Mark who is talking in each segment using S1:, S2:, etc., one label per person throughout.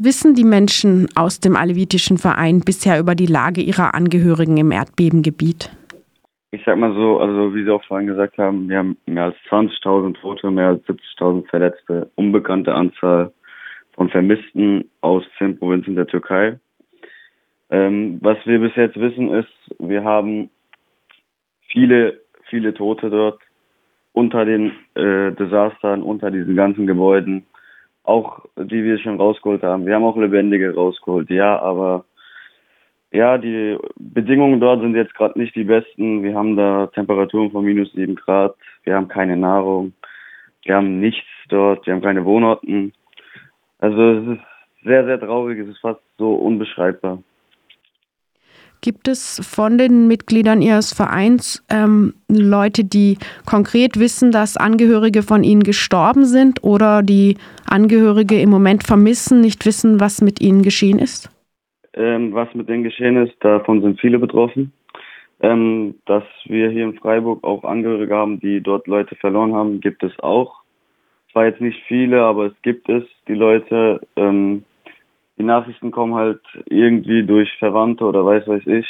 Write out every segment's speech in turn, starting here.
S1: Wissen die Menschen aus dem alevitischen Verein bisher über die Lage ihrer Angehörigen im Erdbebengebiet?
S2: Ich sag mal so, also wie Sie auch vorhin gesagt haben, wir haben mehr als 20.000 Tote, mehr als 70.000 Verletzte, unbekannte Anzahl von Vermissten aus zehn Provinzen der Türkei. Ähm, was wir bis jetzt wissen ist, wir haben viele, viele Tote dort unter den äh, Desastern, unter diesen ganzen Gebäuden, auch die wir schon rausgeholt haben. Wir haben auch lebendige rausgeholt, ja, aber ja, die Bedingungen dort sind jetzt gerade nicht die besten. Wir haben da Temperaturen von minus sieben Grad. Wir haben keine Nahrung. Wir haben nichts dort. Wir haben keine Wohnorten. Also es ist sehr, sehr traurig. Es ist fast so unbeschreibbar.
S1: Gibt es von den Mitgliedern Ihres Vereins ähm, Leute, die konkret wissen, dass Angehörige von ihnen gestorben sind oder die Angehörige im Moment vermissen, nicht wissen, was mit ihnen geschehen ist?
S2: Ähm, was mit denen geschehen ist, davon sind viele betroffen. Ähm, dass wir hier in Freiburg auch Angehörige haben, die dort Leute verloren haben, gibt es auch. Zwar jetzt nicht viele, aber es gibt es, die Leute. Ähm, die Nachrichten kommen halt irgendwie durch Verwandte oder weiß weiß ich.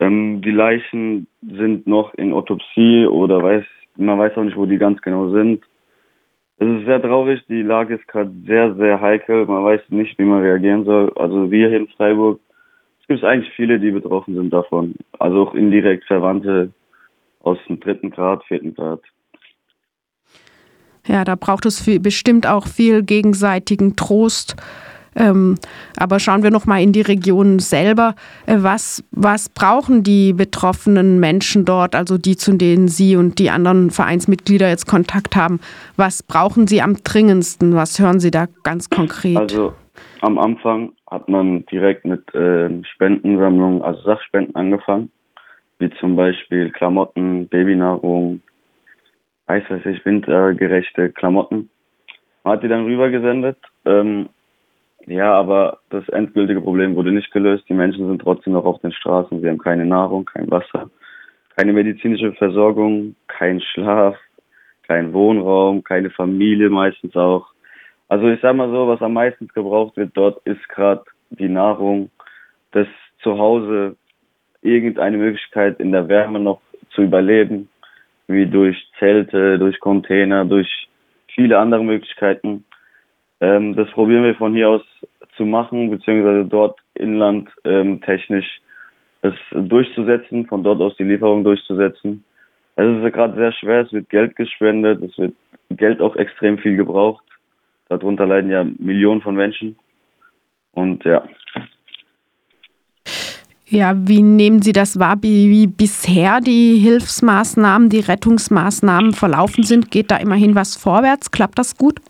S2: Ähm, die Leichen sind noch in Autopsie oder weiß, man weiß auch nicht, wo die ganz genau sind. Es ist sehr traurig, die Lage ist gerade sehr, sehr heikel. Man weiß nicht, wie man reagieren soll. Also wir hier in Freiburg, es gibt eigentlich viele, die betroffen sind davon. Also auch indirekt Verwandte aus dem dritten Grad, vierten Grad.
S1: Ja, da braucht es viel, bestimmt auch viel gegenseitigen Trost ähm, aber schauen wir noch mal in die Region selber. Äh, was, was brauchen die betroffenen Menschen dort, also die, zu denen Sie und die anderen Vereinsmitglieder jetzt Kontakt haben? Was brauchen sie am dringendsten? Was hören Sie da ganz konkret?
S2: Also am Anfang hat man direkt mit äh, Spendensammlungen, also Sachspenden angefangen, wie zum Beispiel Klamotten, Babynahrung, weiß weiß ich, wintergerechte Klamotten. Man hat die dann rübergesendet. Ähm, ja, aber das endgültige Problem wurde nicht gelöst. Die Menschen sind trotzdem noch auf den Straßen. Sie haben keine Nahrung, kein Wasser, keine medizinische Versorgung, kein Schlaf, kein Wohnraum, keine Familie meistens auch. Also ich sag mal so, was am meisten gebraucht wird dort ist gerade die Nahrung, das Zuhause, irgendeine Möglichkeit in der Wärme noch zu überleben, wie durch Zelte, durch Container, durch viele andere Möglichkeiten. Ähm, das probieren wir von hier aus zu machen, beziehungsweise dort inland ähm, technisch es durchzusetzen, von dort aus die Lieferung durchzusetzen. Es ist gerade sehr schwer, es wird Geld gespendet, es wird Geld auch extrem viel gebraucht. Darunter leiden ja Millionen von Menschen. Und ja.
S1: Ja, wie nehmen Sie das wahr, wie, wie bisher die Hilfsmaßnahmen, die Rettungsmaßnahmen verlaufen sind? Geht da immerhin was vorwärts? Klappt das gut?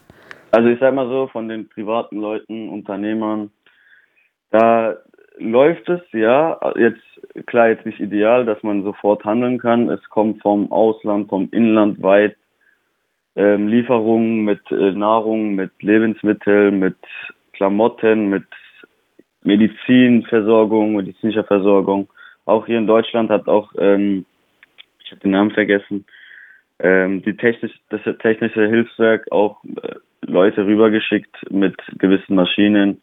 S2: Also ich sag mal so, von den privaten Leuten, Unternehmern, da läuft es, ja. Jetzt, klar, jetzt nicht ideal, dass man sofort handeln kann. Es kommt vom Ausland, vom Inland weit ähm, Lieferungen mit äh, Nahrung, mit Lebensmitteln, mit Klamotten, mit Medizinversorgung, medizinischer Versorgung. Auch hier in Deutschland hat auch, ähm, ich habe den Namen vergessen, ähm, die technisch, das technische Hilfswerk auch äh, Leute rübergeschickt mit gewissen Maschinen.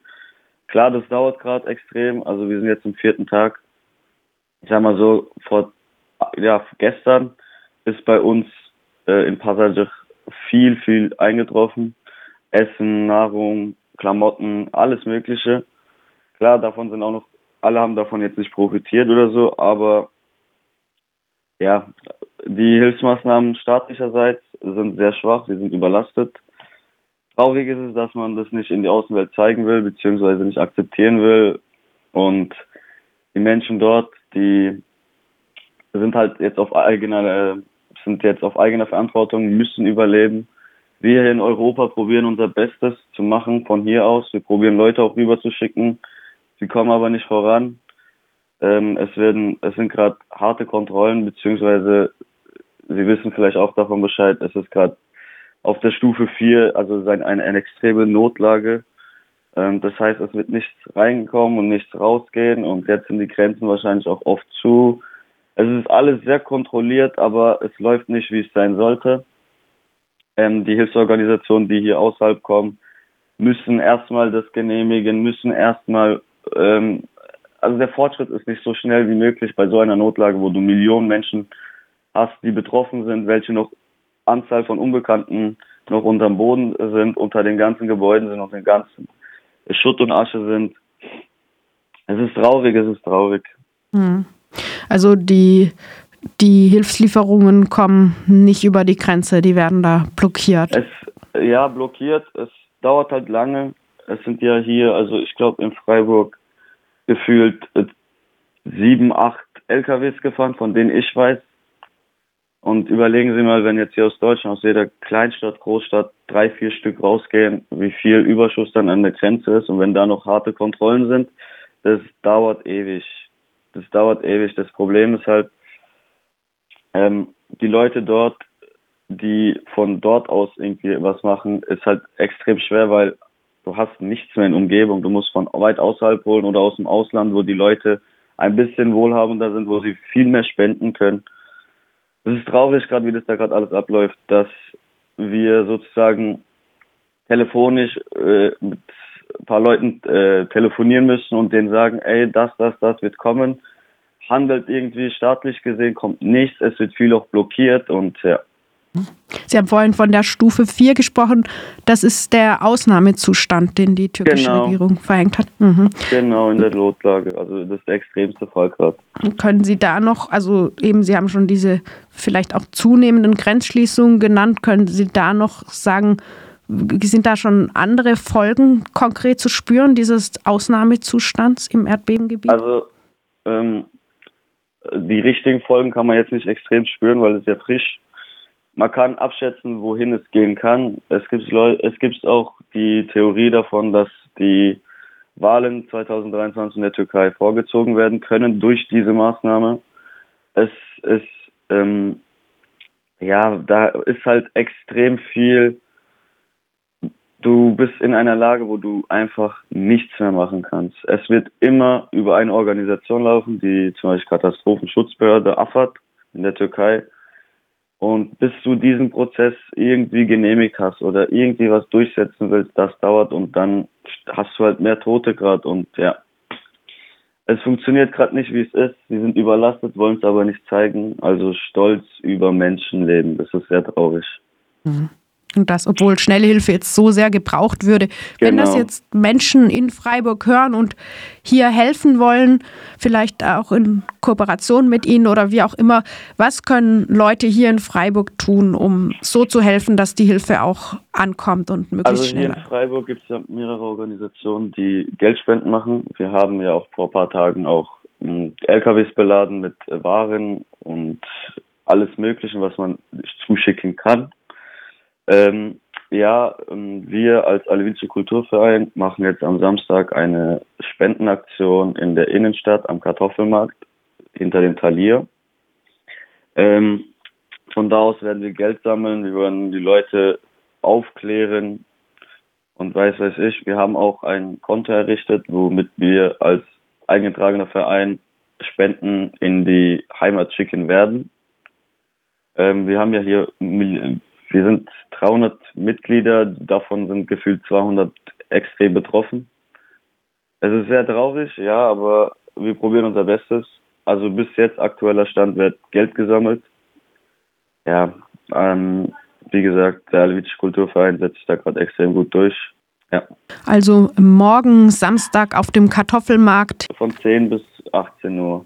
S2: Klar, das dauert gerade extrem. Also wir sind jetzt im vierten Tag. Ich sag mal so, vor ja, gestern ist bei uns äh, in Passage viel, viel eingetroffen. Essen, Nahrung, Klamotten, alles Mögliche. Klar, davon sind auch noch, alle haben davon jetzt nicht profitiert oder so, aber ja, die Hilfsmaßnahmen staatlicherseits sind sehr schwach, sie sind überlastet. Traurig ist es, dass man das nicht in die Außenwelt zeigen will, beziehungsweise nicht akzeptieren will. Und die Menschen dort, die sind halt jetzt auf eigener, sind jetzt auf eigener Verantwortung, müssen überleben. Wir hier in Europa probieren unser Bestes zu machen von hier aus. Wir probieren Leute auch rüber zu schicken. Sie kommen aber nicht voran. Ähm, es werden, es sind gerade harte Kontrollen, beziehungsweise Sie wissen vielleicht auch davon Bescheid. Es ist gerade auf der Stufe 4, also eine, eine, eine extreme Notlage. Ähm, das heißt, es wird nichts reinkommen und nichts rausgehen und jetzt sind die Grenzen wahrscheinlich auch oft zu. Es ist alles sehr kontrolliert, aber es läuft nicht, wie es sein sollte. Ähm, die Hilfsorganisationen, die hier außerhalb kommen, müssen erstmal das genehmigen, müssen erstmal, ähm, also der Fortschritt ist nicht so schnell wie möglich bei so einer Notlage, wo du Millionen Menschen hast, die betroffen sind, welche noch Anzahl von Unbekannten noch unterm Boden sind, unter den ganzen Gebäuden sind, unter den ganzen Schutt und Asche sind. Es ist traurig, es ist traurig.
S1: Hm. Also die, die Hilfslieferungen kommen nicht über die Grenze, die werden da blockiert.
S2: Es, ja, blockiert. Es dauert halt lange. Es sind ja hier, also ich glaube in Freiburg gefühlt äh, sieben, acht LKWs gefahren, von denen ich weiß. Und überlegen Sie mal, wenn jetzt hier aus Deutschland, aus jeder Kleinstadt, Großstadt drei, vier Stück rausgehen, wie viel Überschuss dann an der Grenze ist. Und wenn da noch harte Kontrollen sind, das dauert ewig. Das dauert ewig. Das Problem ist halt, ähm, die Leute dort, die von dort aus irgendwie was machen, ist halt extrem schwer, weil du hast nichts mehr in Umgebung. Du musst von weit außerhalb holen oder aus dem Ausland, wo die Leute ein bisschen wohlhabender sind, wo sie viel mehr spenden können. Es ist traurig, gerade wie das da gerade alles abläuft, dass wir sozusagen telefonisch äh, mit ein paar Leuten äh, telefonieren müssen und denen sagen, ey, das, das, das wird kommen. Handelt irgendwie staatlich gesehen, kommt nichts, es wird viel auch blockiert und ja.
S1: Sie haben vorhin von der Stufe 4 gesprochen. Das ist der Ausnahmezustand, den die türkische genau. Regierung verhängt hat.
S2: Mhm. Genau, in der Notlage. Also das ist der extremste Fall gerade.
S1: Können Sie da noch, also eben, Sie haben schon diese vielleicht auch zunehmenden Grenzschließungen genannt, können Sie da noch sagen, sind da schon andere Folgen konkret zu spüren, dieses Ausnahmezustands im Erdbebengebiet?
S2: Also ähm, die richtigen Folgen kann man jetzt nicht extrem spüren, weil es ja frisch man kann abschätzen, wohin es gehen kann. Es gibt, es gibt auch die Theorie davon, dass die Wahlen 2023 in der Türkei vorgezogen werden können durch diese Maßnahme. Es ist, ähm, ja, da ist halt extrem viel. Du bist in einer Lage, wo du einfach nichts mehr machen kannst. Es wird immer über eine Organisation laufen, die zum Beispiel Katastrophenschutzbehörde AFAD in der Türkei und bis du diesen Prozess irgendwie genehmigt hast oder irgendwie was durchsetzen willst, das dauert und dann hast du halt mehr Tote gerade und ja. Es funktioniert gerade nicht, wie es ist. Sie sind überlastet, wollen es aber nicht zeigen. Also stolz über Menschenleben. Das ist sehr traurig.
S1: Mhm. Und das, obwohl schnelle Hilfe jetzt so sehr gebraucht würde. Genau. Wenn das genau. jetzt Menschen in Freiburg hören und hier helfen wollen, vielleicht auch in Kooperation mit Ihnen oder wie auch immer, was können Leute hier in Freiburg tun, um so zu helfen, dass die Hilfe auch ankommt und möglichst
S2: also
S1: schneller?
S2: Also hier in Freiburg gibt es ja mehrere Organisationen, die Geldspenden machen. Wir haben ja auch vor ein paar Tagen auch hm, LKWs beladen mit Waren und alles Mögliche, was man zuschicken kann. Ähm, ja, ähm, wir als Alevitische Kulturverein machen jetzt am Samstag eine Spendenaktion in der Innenstadt am Kartoffelmarkt hinter dem Talier. Ähm, von da aus werden wir Geld sammeln, wir werden die Leute aufklären und weiß weiß ich. Wir haben auch ein Konto errichtet, womit wir als eingetragener Verein Spenden in die Heimat schicken werden. Ähm, wir haben ja hier wir sind 300 Mitglieder, davon sind gefühlt 200 extrem betroffen. Es ist sehr traurig, ja, aber wir probieren unser Bestes. Also bis jetzt aktueller Stand wird Geld gesammelt. Ja, ähm, wie gesagt, der Alevitische Kulturverein setzt sich da gerade extrem gut durch. Ja.
S1: Also morgen Samstag auf dem Kartoffelmarkt.
S2: Von 10 bis 18 Uhr.